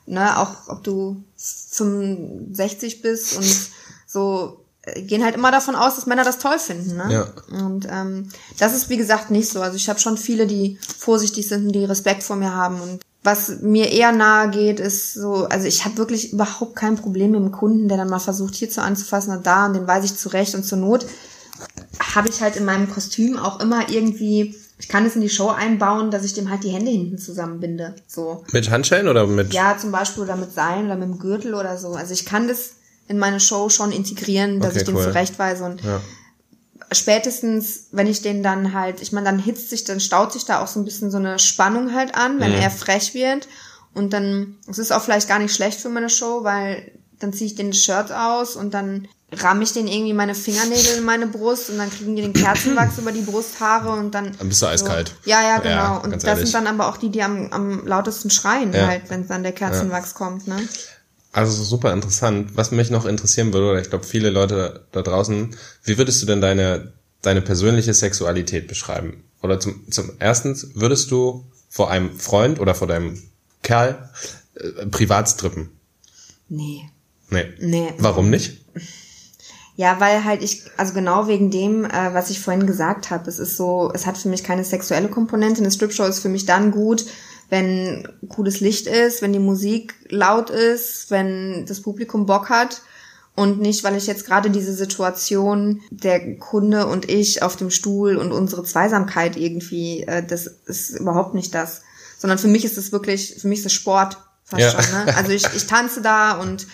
ne, auch, ob du 65 bist und so, gehen halt immer davon aus, dass Männer das toll finden. Ne? Ja. Und ähm, das ist wie gesagt nicht so. Also ich habe schon viele, die vorsichtig sind und die Respekt vor mir haben. Und was mir eher nahe geht, ist so, also ich habe wirklich überhaupt kein Problem mit dem Kunden, der dann mal versucht, hier zu anzufassen und da und den weiß ich zurecht und zur Not habe ich halt in meinem Kostüm auch immer irgendwie, ich kann es in die Show einbauen, dass ich dem halt die Hände hinten zusammenbinde. So. Mit Handschellen oder mit? Ja, zum Beispiel oder mit Seilen oder mit dem Gürtel oder so. Also ich kann das in meine Show schon integrieren, dass Okay, ich den cool. zurechtweise und Ja. spätestens, wenn ich den dann halt, ich meine, dann hitzt sich, dann staut sich da auch so ein bisschen so eine Spannung halt an, wenn Mhm. er frech wird. Und dann, es ist auch vielleicht gar nicht schlecht für meine Show, weil dann ziehe ich den Shirt aus und dann ramme ich den irgendwie meine Fingernägel in meine Brust und dann kriegen die den Kerzenwachs über die Brusthaare und dann. Dann bist du eiskalt. So. Ja, ja, genau. Ja, und das ehrlich. sind dann aber auch die, die am, am lautesten schreien Ja. halt, wenn dann der Kerzenwachs kommt, ne? Also super interessant. Was mich noch interessieren würde, oder ich glaube viele Leute da draußen, wie würdest du denn deine, deine persönliche Sexualität beschreiben? Oder zum, zum erstens, würdest du vor einem Freund oder vor deinem Kerl äh, privat strippen? Nee. Nee. Nee. Warum nicht? Ja, weil halt ich, also genau wegen dem, äh, was ich vorhin gesagt habe, es ist so, es hat für mich keine sexuelle Komponente. Eine Stripshow ist für mich dann gut, wenn cooles Licht ist, wenn die Musik laut ist, wenn das Publikum Bock hat und nicht, weil ich jetzt gerade diese Situation der Kunde und ich auf dem Stuhl und unsere Zweisamkeit irgendwie, äh, das ist überhaupt nicht das, sondern für mich ist es wirklich, für mich ist es Sport fast Ja. schon. Ne? Also ich, ich tanze da und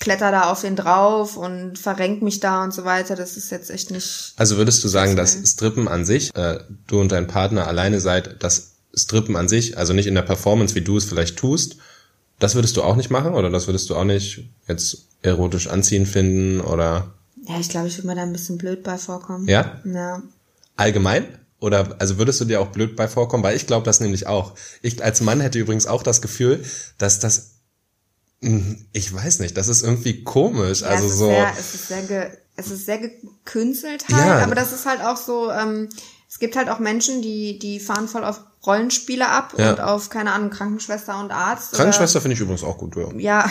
kletter da auf den drauf und verrenk mich da und so weiter. Das ist jetzt echt nicht. Also würdest du sagen, dass. Strippen an sich, äh, du und dein Partner alleine seid, das Strippen an sich, also nicht in der Performance, wie du es vielleicht tust, das würdest du auch nicht machen oder das würdest du auch nicht jetzt erotisch anziehen finden oder Ja, ich glaube, ich würde mir da ein bisschen blöd bei vorkommen. ja? Ja. Allgemein? Oder also würdest du dir auch blöd bei vorkommen? Weil ich glaube das nämlich auch. Ich als Mann hätte übrigens auch das Gefühl, dass das hm, ich weiß nicht, das ist irgendwie komisch. Ja, also es ist so. Sehr, es ist sehr, ge, es ist sehr gekünstelt halt, Ja. aber das ist halt auch so, ähm, es gibt halt auch Menschen, die, die fahren voll auf Rollenspiele ab Ja. und auf, keine Ahnung, Krankenschwester und Arzt. Krankenschwester finde ich übrigens auch gut, ja. Oder, ja,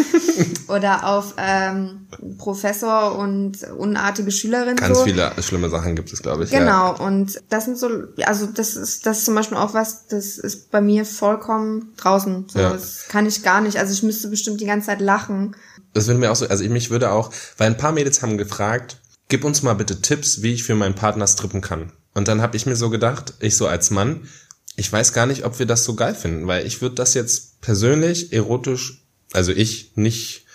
oder auf ähm, Professor und unartige Schülerin. Ganz so. viele schlimme Sachen gibt es, glaube ich. Ja. Genau, und das sind so, also das ist, das ist zum Beispiel auch was, das ist bei mir vollkommen draußen. So, Ja. Das kann ich gar nicht. Also ich müsste bestimmt die ganze Zeit lachen. Das würde mir auch so, also ich mich würde auch, weil ein paar Mädels haben gefragt, gib uns mal bitte Tipps, wie ich für meinen Partner strippen kann. Und dann habe ich mir so gedacht, ich so als Mann, ich weiß gar nicht, ob wir das so geil finden, weil ich würde das jetzt persönlich erotisch, also ich nicht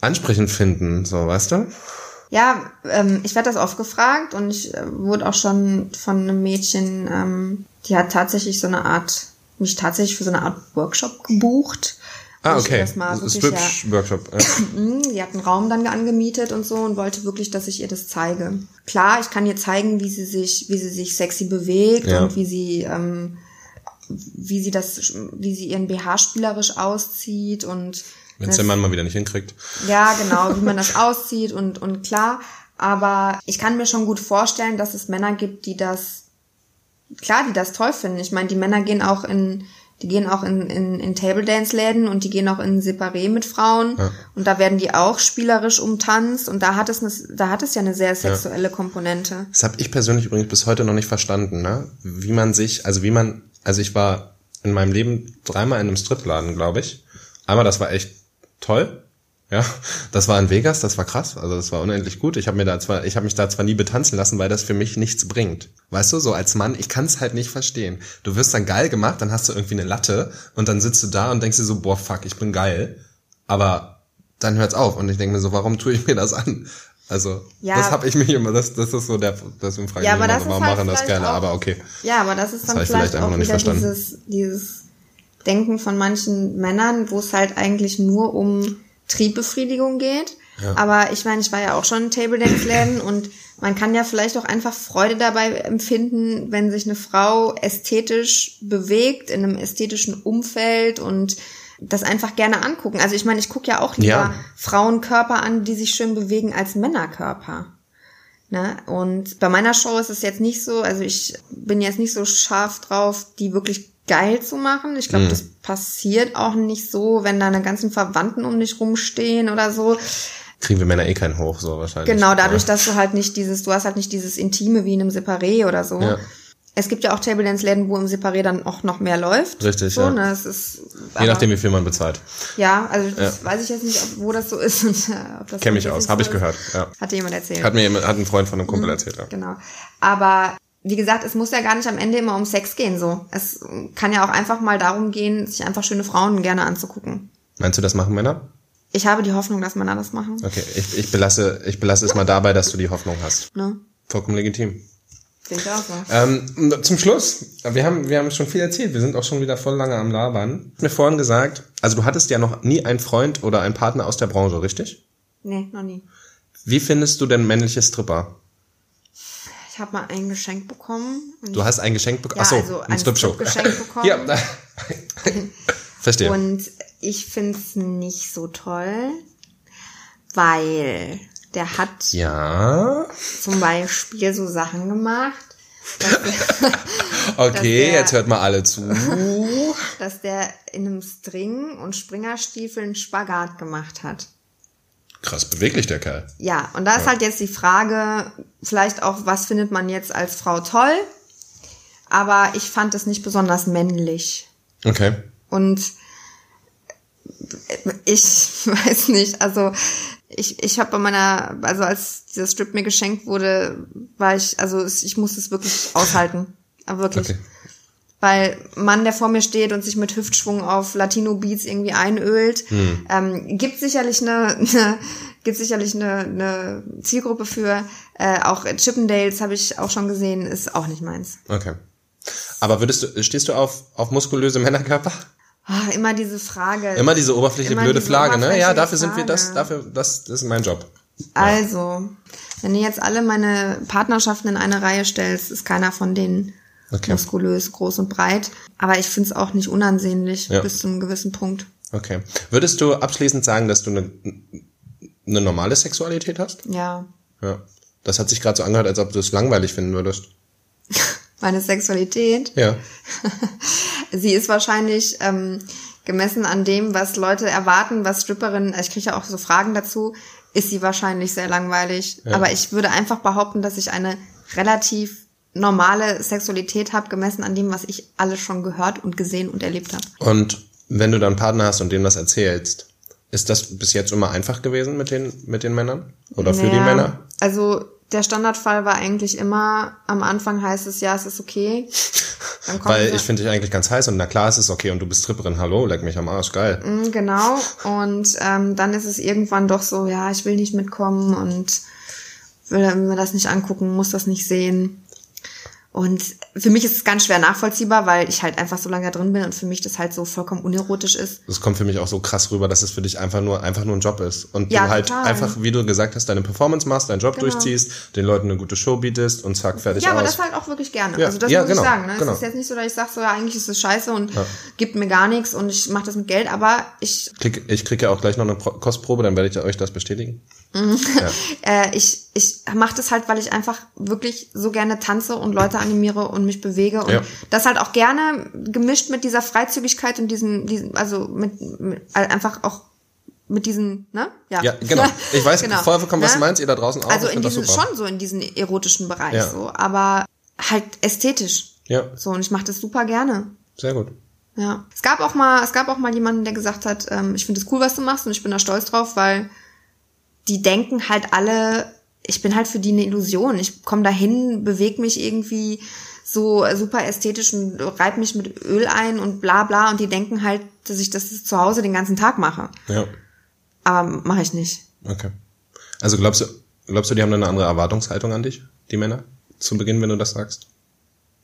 ansprechend finden, so weißt du? Ja, ähm, ich werde das oft gefragt und ich äh, wurde auch schon von einem Mädchen, ähm, die hat tatsächlich so eine Art, mich tatsächlich für so eine Art Workshop gebucht. Ah, ich okay. Das mal wirklich, Strip-Workshop. Ja. Sie hat einen Raum dann angemietet und so und wollte wirklich, dass ich ihr das zeige. Klar, ich kann ihr zeigen, wie sie sich, wie sie sich sexy bewegt Ja. und wie sie, ähm, wie sie das, wie sie ihren BH spielerisch auszieht und Wenn es der Mann mal wieder nicht hinkriegt. ja, genau, wie man das auszieht und, und klar. Aber ich kann mir schon gut vorstellen, dass es Männer gibt, die das, klar, die das toll finden. Ich meine, die Männer gehen auch in, die gehen auch in, in, in Table Dance Läden und die gehen auch in Separé mit Frauen Ja. und da werden die auch spielerisch umtanzt und da hat es, eine, da hat es ja eine sehr sexuelle Komponente. Das habe ich persönlich übrigens bis heute noch nicht verstanden, ne? Wie man sich, also wie man, also ich war in meinem Leben dreimal in einem Stripladen, glaube ich. Einmal, das war echt toll. Ja, das war in Vegas, das war krass, also das war unendlich gut. Ich habe mir da zwar, ich habe mich da zwar nie betanzen lassen, weil das für mich nichts bringt. Weißt du, so als Mann, ich kann es halt nicht verstehen. Du wirst dann geil gemacht, dann hast du irgendwie eine Latte und dann sitzt du da und denkst dir so, boah, fuck, ich bin geil. Aber dann hört's auf und ich denke mir so, warum tue ich mir das an? Also, Ja. das habe ich mich immer, das, das ist so der, deswegen frage ich Ja, mich immer das so, warum halt machen das gerne, auch- aber okay. Ja, aber das ist Das dann ich vielleicht, vielleicht auch noch nicht verstanden. dieses, dieses Denken von manchen Männern, wo es halt eigentlich nur um Triebbefriedigung geht. Ja. Aber ich meine, ich war ja auch schon in Table Dance Läden und man kann ja vielleicht auch einfach Freude dabei empfinden, wenn sich eine Frau ästhetisch bewegt in einem ästhetischen Umfeld und das einfach gerne angucken. Also ich meine, ich gucke ja auch lieber Ja. Frauenkörper an, die sich schön bewegen, als Männerkörper. Ne? Und bei meiner Show ist es jetzt nicht so, also ich bin jetzt nicht so scharf drauf, die wirklich geil zu machen. Ich Mhm. glaube, das passiert auch nicht so, wenn deine ganzen Verwandten um dich rumstehen oder so. Kriegen wir Männer eh keinen hoch, so wahrscheinlich. Genau, dadurch, dass du halt nicht dieses, du hast halt nicht dieses Intime wie in einem Separé oder so. Ja. Es gibt ja auch Table Dance Läden, wo im Separé dann auch noch mehr läuft. Richtig, so, ja. Ne, es ist, Je nachdem, wie viel man bezahlt. Ja, also das weiß ich jetzt nicht, ob, wo das so ist. Und, äh, ob das Kenn mich aus, habe ich gehört. Ja. Hatte jemand erzählt. Hat mir jemand, hat ein Freund von einem Kumpel erzählt. Ja. Genau. Aber wie gesagt, es muss ja gar nicht am Ende immer um Sex gehen. So, es kann ja auch einfach mal darum gehen, sich einfach schöne Frauen gerne anzugucken. Meinst du, das machen Männer? Ich habe die Hoffnung, dass Männer das machen. Okay, ich, ich belasse, ich belasse es mal dabei, dass du die Hoffnung hast. Ne? Vollkommen legitim. Sehe ich auch so. Ähm, zum Schluss, wir haben, wir haben schon viel erzählt, wir sind auch schon wieder voll lange am Labern. Du hast mir vorhin gesagt, also du hattest ja noch nie einen Freund oder einen Partner aus der Branche, richtig? Nee, noch nie. Wie findest du denn männliche Stripper? Ich habe mal ein Geschenk bekommen. Du hast ein Geschenk bekommen. Ja, Ach so, also ein ein Stripshow. Stripgeschenk bekommen. ja, verstehe. Und ich find's nicht so toll, weil der hat ja. zum Beispiel so Sachen gemacht, dass Okay, der- jetzt hört mal alle zu. dass der in einem String und Springerstiefeln Spagat gemacht hat. Krass beweglich, der Kerl. Ja, und da ist halt jetzt die Frage, vielleicht auch, was findet man jetzt als Frau toll? Aber ich fand es nicht besonders männlich. Okay. Und ich weiß nicht, also ich, ich habe bei meiner, also als dieser Strip mir geschenkt wurde, war ich, also ich musste es wirklich aushalten. Aber wirklich. Okay. Weil Mann, der vor mir steht und sich mit Hüftschwung auf Latino-Beats irgendwie einölt, ähm, gibt sicherlich eine, eine gibt sicherlich eine, eine Zielgruppe für. Äh, auch Chippendales habe ich auch schon gesehen, ist auch nicht meins. Okay. Aber würdest du, stehst du auf, auf muskulöse Männerkörper? Ah, immer diese Frage. Immer diese oberflächliche Immer blöde diese Flage, ne? Ja, dafür sind wir das, Frage. dafür, das, das ist mein Job. Also, wenn du jetzt alle meine Partnerschaften in eine Reihe stellst, ist keiner von denen Okay. muskulös, groß und breit. Aber ich find's auch nicht unansehnlich Ja. bis zu einem gewissen Punkt. Okay. Würdest du abschließend sagen, dass du eine, eine normale Sexualität hast? Ja. Ja. Das hat sich gerade so angehört, als ob du es langweilig finden würdest. Meine Sexualität, Ja. sie ist wahrscheinlich ähm, gemessen an dem, was Leute erwarten, was Stripperinnen, also ich kriege ja auch so Fragen dazu, ist sie wahrscheinlich sehr langweilig. Aber ich würde einfach behaupten, dass ich eine relativ normale Sexualität habe, gemessen an dem, was ich alles schon gehört und gesehen und erlebt habe. Und wenn du dann einen Partner hast und dem das erzählst, ist das bis jetzt immer einfach gewesen mit den, mit den Männern? Oder für die Naja, Männer? Also der Standardfall war eigentlich immer, am Anfang heißt es, ja, es ist okay. Weil ich finde dich eigentlich ganz heiß und na klar, es ist okay und du bist Stripperin, hallo, leck mich am Arsch, geil. Mm, Genau. Und ähm, dann ist es irgendwann doch so, ja, ich will nicht mitkommen und will mir das nicht angucken, muss das nicht sehen. Und für mich ist es ganz schwer nachvollziehbar, weil ich halt einfach so lange da drin bin und für mich das halt so vollkommen unerotisch ist. Das kommt für mich auch so krass rüber, dass es für dich einfach nur, einfach nur ein Job ist. Und Ja, du halt total. einfach, wie du gesagt hast, deine Performance machst, deinen Job Genau. durchziehst, den Leuten eine gute Show bietest und zack, fertig Ja, aber aus. das halt auch wirklich gerne. Ja, Also das ja, muss genau, ich sagen. Ne? genau. Es ist jetzt nicht so, dass ich sage, so ja, eigentlich ist es scheiße und gibt mir gar nichts und ich mache das mit Geld, aber ich Klick, ich kriege ja auch gleich noch eine Pro Kostprobe, dann werde ich euch das bestätigen. äh, ich, ich mache das halt, weil ich einfach wirklich so gerne tanze und Leute animiere und mich bewege und Ja. das halt auch gerne gemischt mit dieser Freizügigkeit und diesem, diesem also mit, mit also einfach auch mit diesen, ne? Ja, genau. Ich weiß Genau. vollkommen, was Ne? du meinst, ihr da draußen auch. Also in super. schon so in diesen erotischen Bereich Ja. so, aber halt ästhetisch. Ja, So, und ich mache das super gerne. sehr gut. Ja. Es gab auch mal, es gab auch mal jemanden, der gesagt hat, ähm, ich finde es cool, was du machst und ich bin da stolz drauf, weil die denken halt alle, ich bin halt für die eine Illusion. Ich komme dahin, bewege mich irgendwie so super ästhetisch und reib mich mit Öl ein und bla bla und die denken halt, dass ich das zu Hause den ganzen Tag mache. Ja, Aber mache ich nicht. okay. Also glaubst du, glaubst du, die haben dann eine andere Erwartungshaltung an dich, die Männer, zu Beginn, wenn du das sagst?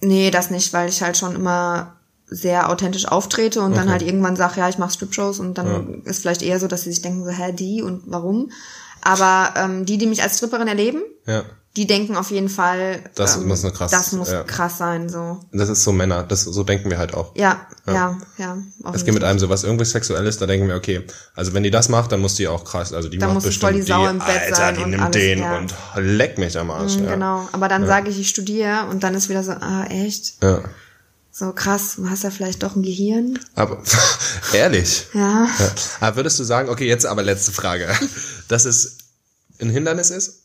Nee, das nicht, weil ich halt schon immer sehr authentisch auftrete und dann Okay. halt irgendwann sage, ja, ich mache Strip-Shows und dann ist vielleicht eher so, dass sie sich denken, so, hä, die und warum? Aber ähm, die, die mich als Stripperin erleben, Ja. die denken auf jeden Fall, Das muss eine krass- das muss ja. krass sein, so. Das ist so Männer, das, so denken wir halt auch. Ja, ja, ja. Es geht mit einem sowas irgendwie Sexuelles, da denken wir, okay, also wenn die das macht, dann muss die auch krass, also die Dann macht muss bestimmt voll die Sau die, im Bett Alter, sein die nimmt alles, den ja. und leck mich am Arsch. Mhm, ja. Genau. Aber dann sage ich, ich studiere und dann ist wieder so, ah, echt? Ja. So krass, du hast ja vielleicht doch ein Gehirn. Aber ehrlich. Ja. Ja. Aber würdest du sagen, okay, jetzt aber letzte Frage, dass es ein Hindernis ist?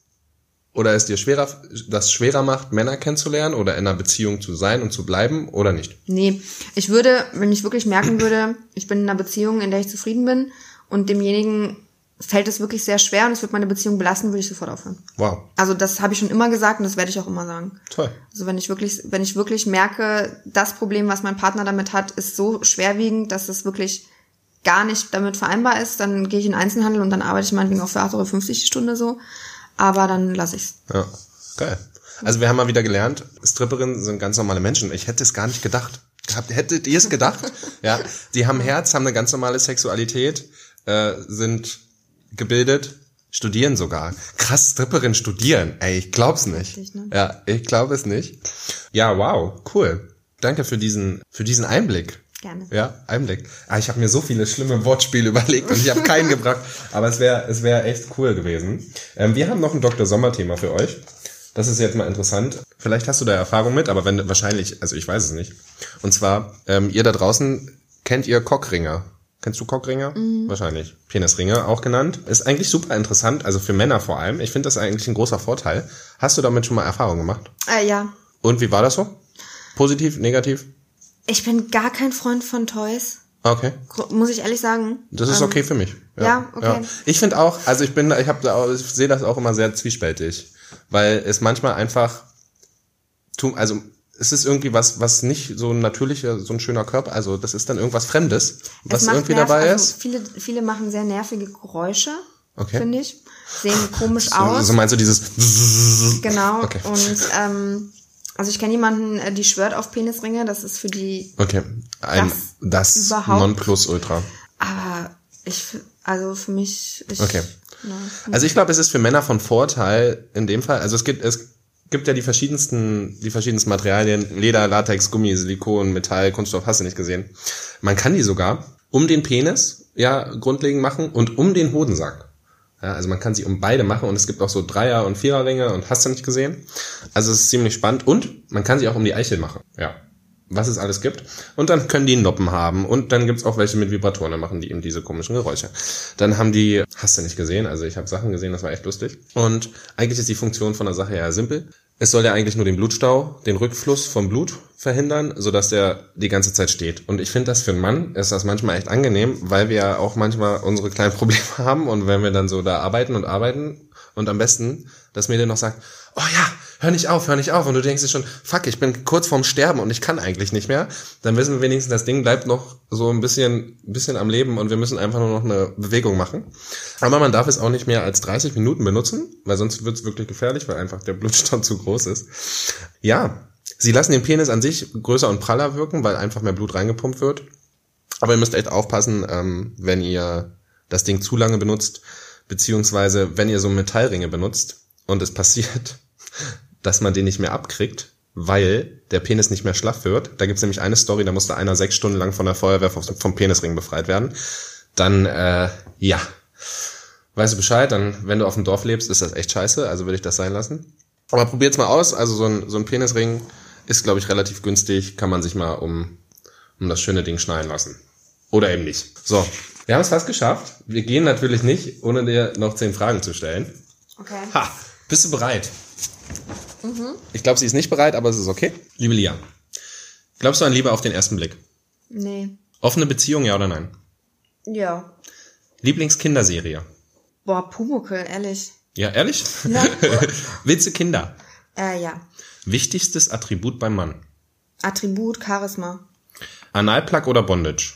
Oder es dir schwerer, das schwerer macht, Männer kennenzulernen oder in einer Beziehung zu sein und zu bleiben oder nicht? Nee, ich würde, wenn ich wirklich merken würde, ich bin in einer Beziehung, in der ich zufrieden bin und demjenigen fällt es wirklich sehr schwer und es wird meine Beziehung belasten, würde ich sofort aufhören. Wow, Also das habe ich schon immer gesagt und das werde ich auch immer sagen. toll. Also wenn ich wirklich, wenn ich wirklich merke, das Problem, was mein Partner damit hat, ist so schwerwiegend, dass es wirklich gar nicht damit vereinbar ist, dann gehe ich in Einzelhandel und dann arbeite ich meinetwegen auch für 8,50 Euro die Stunde so. Aber dann lasse ich's. Ja, geil. Also wir haben mal wieder gelernt, Stripperinnen sind ganz normale Menschen. Ich hätte es gar nicht gedacht. Habt- Hättet ihr es gedacht? ja, die haben Herz, haben eine ganz normale Sexualität, äh, sind gebildet, studieren sogar. Krass, Stripperin studieren. Ey, ich glaub's nicht. Richtig, ne? Ja, ich glaube es nicht. Ja, wow, cool. Danke für diesen, für diesen Einblick. Gerne. Ja, Einblick. Ah, ich habe mir so viele schlimme Wortspiele überlegt und ich habe keinen gebracht. Aber es wäre es wäre echt cool gewesen. Ähm, wir haben noch ein Dr. Sommer-Thema für euch. Das ist jetzt mal interessant. Vielleicht hast du da Erfahrung mit, aber wenn wahrscheinlich, also ich weiß es nicht. Und zwar, ähm, ihr da draußen kennt ihr Cockringer. Kennst du Cockringer? Wahrscheinlich. Penisringe auch genannt. Ist eigentlich super interessant, also für Männer vor allem. Ich finde das eigentlich ein großer Vorteil. Hast du damit schon mal Erfahrung gemacht? Äh, ja. Und wie war das so? Positiv, negativ? Ich bin gar kein Freund von Toys. Okay. Muss ich ehrlich sagen. Das ist Ähm, okay für mich. ja, okay. Ich finde auch, also ich bin, ich habe, ich sehe das auch immer sehr zwiespältig, weil es manchmal einfach, also es ist irgendwie was, was nicht so ein natürlicher, so ein schöner Körper, also das ist dann irgendwas Fremdes, was irgendwie nerv- dabei also ist. Viele, viele machen sehr nervige Geräusche, Okay. finde ich. Sehen komisch So, aus. so meinst du dieses, Genau. Okay. Und ähm, also ich kenne jemanden, äh, die schwört auf Penisringe. Das ist für die. okay, ein, Das das, überhaupt- Nonplusultra. Aber ich, also für mich. Ich, Okay. Ja. Also ich glaube, es ist für Männer von Vorteil in dem Fall. Also es gibt es gibt ja die verschiedensten die verschiedensten Materialien: Leder, Latex, Gummi, Silikon, Metall, Kunststoff. Hast du nicht gesehen? Man kann die sogar um den Penis ja grundlegend machen und um den Hodensack. Ja, also man kann sie um beide machen und es gibt auch so Dreier- und Viererringe und hast du nicht gesehen? Also es ist ziemlich spannend und man kann sie auch um die Eichel machen. Ja. Was es alles gibt. Und dann können die Noppen haben. Und dann gibt's auch welche mit Vibratoren, dann machen die eben diese komischen Geräusche. Dann haben die, hast du nicht gesehen, also ich habe Sachen gesehen, das war echt lustig. Und eigentlich ist die Funktion von der Sache ja simpel. Es soll ja eigentlich nur den Blutstau, den Rückfluss vom Blut verhindern, sodass der die ganze Zeit steht. Und ich finde das für einen Mann ist das manchmal echt angenehm, weil wir ja auch manchmal unsere kleinen Probleme haben und wenn wir dann so da arbeiten und arbeiten und am besten das Mädel noch sagt, oh ja, hör nicht auf, hör nicht auf. Und du denkst dir schon, fuck, ich bin kurz vorm Sterben und ich kann eigentlich nicht mehr. Dann wissen wir wenigstens, das Ding bleibt noch so ein bisschen, bisschen am Leben und wir müssen einfach nur noch eine Bewegung machen. Aber man darf es auch nicht mehr als 30 Minuten benutzen, weil sonst wird es wirklich gefährlich, weil einfach der Blutstand zu groß ist. Ja, sie lassen den Penis an sich größer und praller wirken, weil einfach mehr Blut reingepumpt wird. Aber ihr müsst echt aufpassen, ähm, wenn ihr das Ding zu lange benutzt, beziehungsweise wenn ihr so Metallringe benutzt und es passiert, dass man den nicht mehr abkriegt, weil der Penis nicht mehr schlaff wird. Da gibt's nämlich eine Story, da musste einer sechs Stunden lang von der Feuerwehr vom, vom Penisring befreit werden. Dann, äh, ja, weißt du Bescheid, dann, wenn du auf dem Dorf lebst, ist das echt scheiße, also würde ich das sein lassen. Aber probiert's mal aus, also so ein, so ein Penisring ist, glaube ich, relativ günstig, kann man sich mal um, um das schöne Ding schneiden lassen. Oder eben nicht. So, wir haben es fast geschafft. Wir gehen natürlich nicht, ohne dir noch zehn Fragen zu stellen. Okay. Ha, bist du bereit? Ich glaube, sie ist nicht bereit, aber es ist okay. Liebe Lia, glaubst du an Liebe auf den ersten Blick? Nee. Offene Beziehung, ja oder nein? Ja. Lieblingskinderserie? Boah, Pumuckel, ehrlich. Ja, ehrlich? Ja. Willst du Kinder? Äh, ja. Wichtigstes Attribut beim Mann? Attribut, Charisma. Analplug oder Bondage?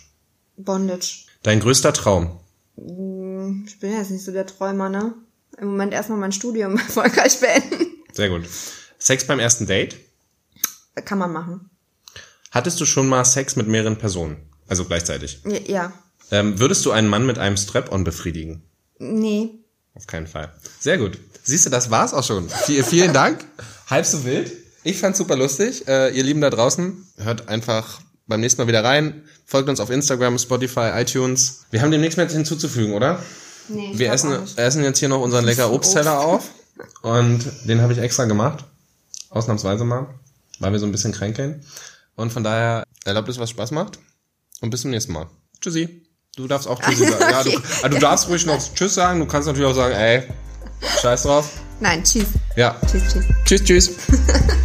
Bondage. Dein größter Traum? Ich bin jetzt nicht so der Träumer, ne? Im Moment erstmal mein Studium erfolgreich beenden. Sehr gut. Sex beim ersten Date? Kann man machen. Hattest du schon mal Sex mit mehreren Personen? Also gleichzeitig. Ja. Ähm, würdest du einen Mann mit einem Strap-on befriedigen? Nee. Auf keinen Fall. Sehr gut. Siehst du, das war's auch schon. Vielen Dank. Halb so wild. Ich fand's super lustig. Äh, ihr Lieben da draußen, hört einfach beim nächsten Mal wieder rein. Folgt uns auf Instagram, Spotify, iTunes. Wir haben demnächst mehr hinzuzufügen, oder? Nee, Wir essen, essen jetzt hier noch unseren lecker Obstteller auf. Und den habe ich extra gemacht. Ausnahmsweise mal. Weil wir so ein bisschen kränkeln. Und von daher erlaubt es, was Spaß macht. Und bis zum nächsten Mal. Tschüssi. Du darfst auch Tschüssi sagen. Ja, du, also du darfst ruhig noch Tschüss sagen. Du kannst natürlich auch sagen, ey, scheiß drauf. Nein, tschüss. Ja. Tschüss, tschüss. Tschüss, tschüss.